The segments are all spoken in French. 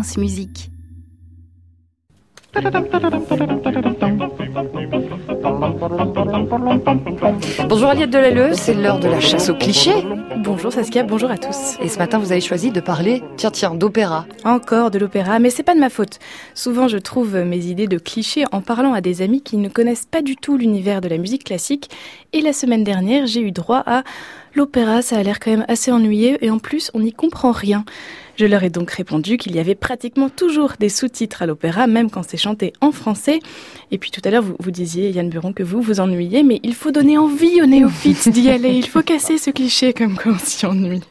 France Musique. Bonjour Aliette Delalleux, c'est l'heure de la chasse aux clichés. Bonjour Saskia, bonjour à tous. Et ce matin, vous avez choisi de parler, tiens, tiens, d'opéra. Encore de l'opéra, mais c'est pas de ma faute. Souvent, je trouve mes idées de clichés en parlant à des amis qui ne connaissent pas du tout l'univers de la musique classique. Et la semaine dernière, j'ai eu droit à l'opéra, ça a l'air quand même assez ennuyé et en plus, on n'y comprend rien. Je leur ai donc répondu qu'il y avait pratiquement toujours des sous-titres à l'opéra, même quand c'est chanté en français. Et puis tout à l'heure, vous, disiez, Yann Buron, que vous vous ennuyez, mais il faut donner envie aux néophytes d'y aller. Il faut casser ce cliché comme quand on s'y ennuie.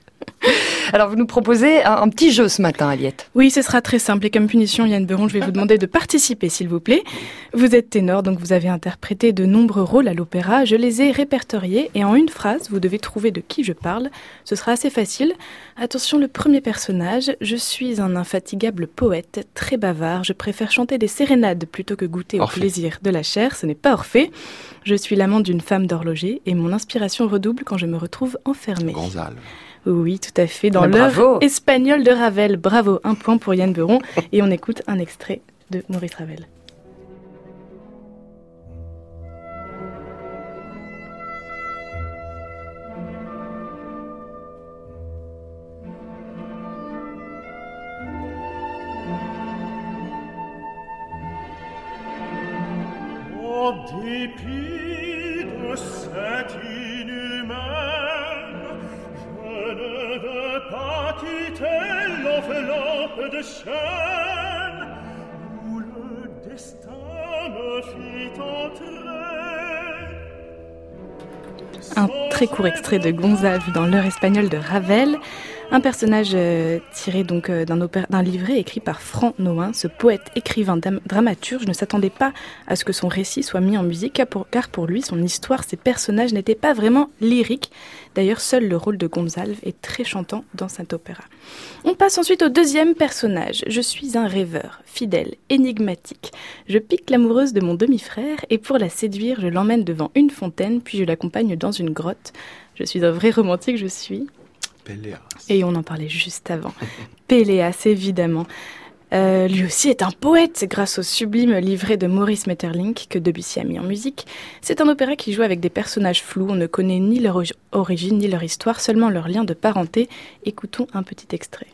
Alors, vous nous proposez un, un, petit jeu ce matin, Aliette. Oui, ce sera très simple. Et comme punition, Yann Beron, je vais vous demander de participer, s'il vous plaît. Vous êtes ténor, donc vous avez interprété de nombreux rôles à l'opéra. Je les ai répertoriés et en une phrase, vous devez trouver de qui je parle. Ce sera assez facile. Attention, le premier personnage. Je suis un infatigable poète, très bavard. Je préfère chanter des sérénades plutôt que goûter Orphée. au plaisir de la chair. Ce n'est pas Orphée. Je suis l'amant d'une femme d'horloger et mon inspiration redouble quand je me retrouve enfermée. Gonzale. Oui, tout à fait. Dans bravo. espagnole de Ravel. Bravo, un point pour Yann Beron. Et on écoute un extrait de Maurice Ravel. En dépit de cette de chêne où le destin me fit entrer. Un très court extrait de Gonzalve dans l'heure espagnole de Ravel. Un personnage euh, tiré donc euh, d'un livret écrit par Franck Noin, ce poète, écrivain, dramaturge, ne s'attendait pas à ce que son récit soit mis en musique, car pour, car pour lui, son histoire, ses personnages n'étaient pas vraiment lyriques. D'ailleurs, seul le rôle de Gonzalve est très chantant dans cet opéra. On passe ensuite au deuxième personnage. Je suis un rêveur, fidèle, énigmatique. Je pique l'amoureuse de mon demi-frère et pour la séduire, je l'emmène devant une fontaine, puis je l'accompagne dans une grotte. Je suis un vrai romantique, je suis. Péléas. Et on en parlait juste avant. Péléas, évidemment. Euh, lui aussi est un poète grâce au sublime livret de Maurice Maeterlinck que Debussy a mis en musique. C'est un opéra qui joue avec des personnages flous. On ne connaît ni leur ori- origine ni leur histoire, seulement leur lien de parenté. Écoutons un petit extrait.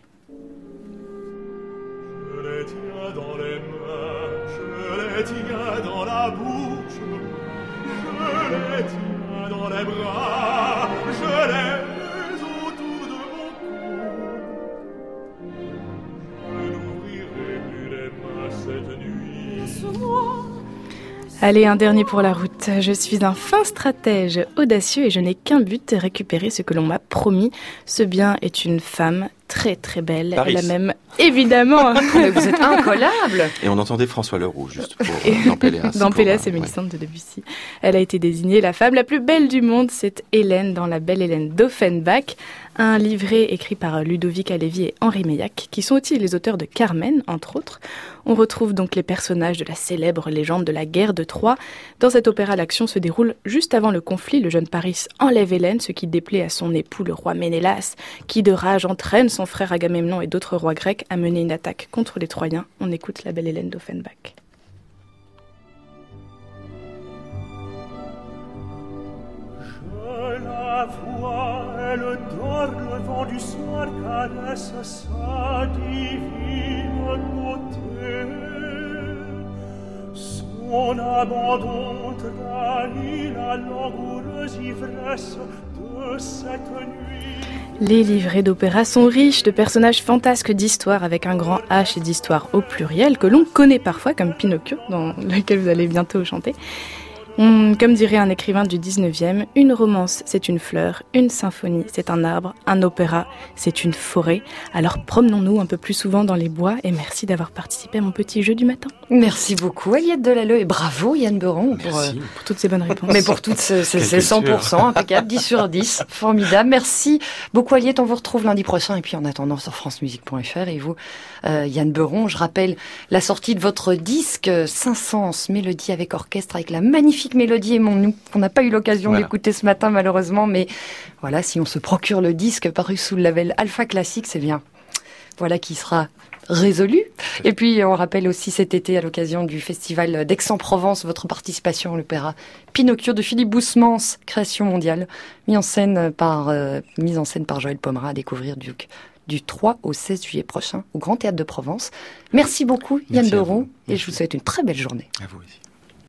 Je les tiens dans les mains, je les tiens dans la bouche, je les tiens dans les bras, Allez, un dernier pour la route. Je suis un fin stratège audacieux et je n'ai qu'un but, récupérer ce que l'on m'a promis. Ce bien est une femme très très belle. Paris. Elle a même, évidemment, Mais vous êtes incollable. Et on entendait François Leroux, juste pour, euh, dans Péléas. Dans Péléas et Mélissande de Debussy. Elle a été désignée la femme la plus belle du monde. C'est Hélène dans La Belle Hélène d'Offenbach. Un livret écrit par Ludovic Halévy et Henri Meillac, qui sont aussi les auteurs de Carmen, entre autres. On retrouve donc les personnages de la célèbre légende de la guerre de Troie. Dans cet opéra, l'action se déroule juste avant le conflit. Le jeune Paris enlève Hélène, ce qui déplaît à son époux, le roi Ménélas, qui de rage entraîne son frère Agamemnon et d'autres rois grecs à mener une attaque contre les Troyens. On écoute La Belle Hélène d'Offenbach. Les livrets d'opéra sont riches de personnages fantasques d'histoire avec un grand H et d'histoire au pluriel que l'on connaît parfois comme Pinocchio dans lequel vous allez bientôt chanter. On- comme dirait un écrivain du 19e, une romance c'est une fleur, une symphonie c'est un arbre, un opéra c'est une forêt. Alors promenons-nous un peu plus souvent dans les bois et merci d'avoir participé à mon petit jeu du matin Merci beaucoup, Aliette Delalleux. Et bravo, Yann Beron. Pour, euh, pour toutes ces bonnes réponses. mais pour toutes ces, ces- Quelle ces 100%, culture. impeccable, 10 sur 10, formidable. Merci beaucoup, Aliette. On vous retrouve lundi prochain. Et puis, en attendant, sur francemusique.fr. Et vous, euh, Yann Beron, je rappelle la sortie de votre disque euh, 500 mélodie avec orchestre, avec la magnifique mélodie Aimons nous, qu'on n'a pas eu l'occasion Voilà. d'écouter ce matin, malheureusement. Mais voilà, si on se procure le disque paru sous le label Alpha Classique, c'est bien. Voilà qui sera résolu. Et puis, on rappelle aussi cet été, à l'occasion du festival d'Aix-en-Provence, votre participation à l'opéra Pinocchio de Philippe Boussemans, création mondiale, mise en scène par, euh, mise en scène par Joël Pomera, à découvrir du, du 3 au 16 juillet prochain au Grand Théâtre de Provence. Merci beaucoup, Yann Beron, et je vous souhaite une très belle journée. À vous aussi.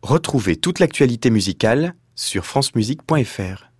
Retrouvez toute l'actualité musicale sur francemusique.fr.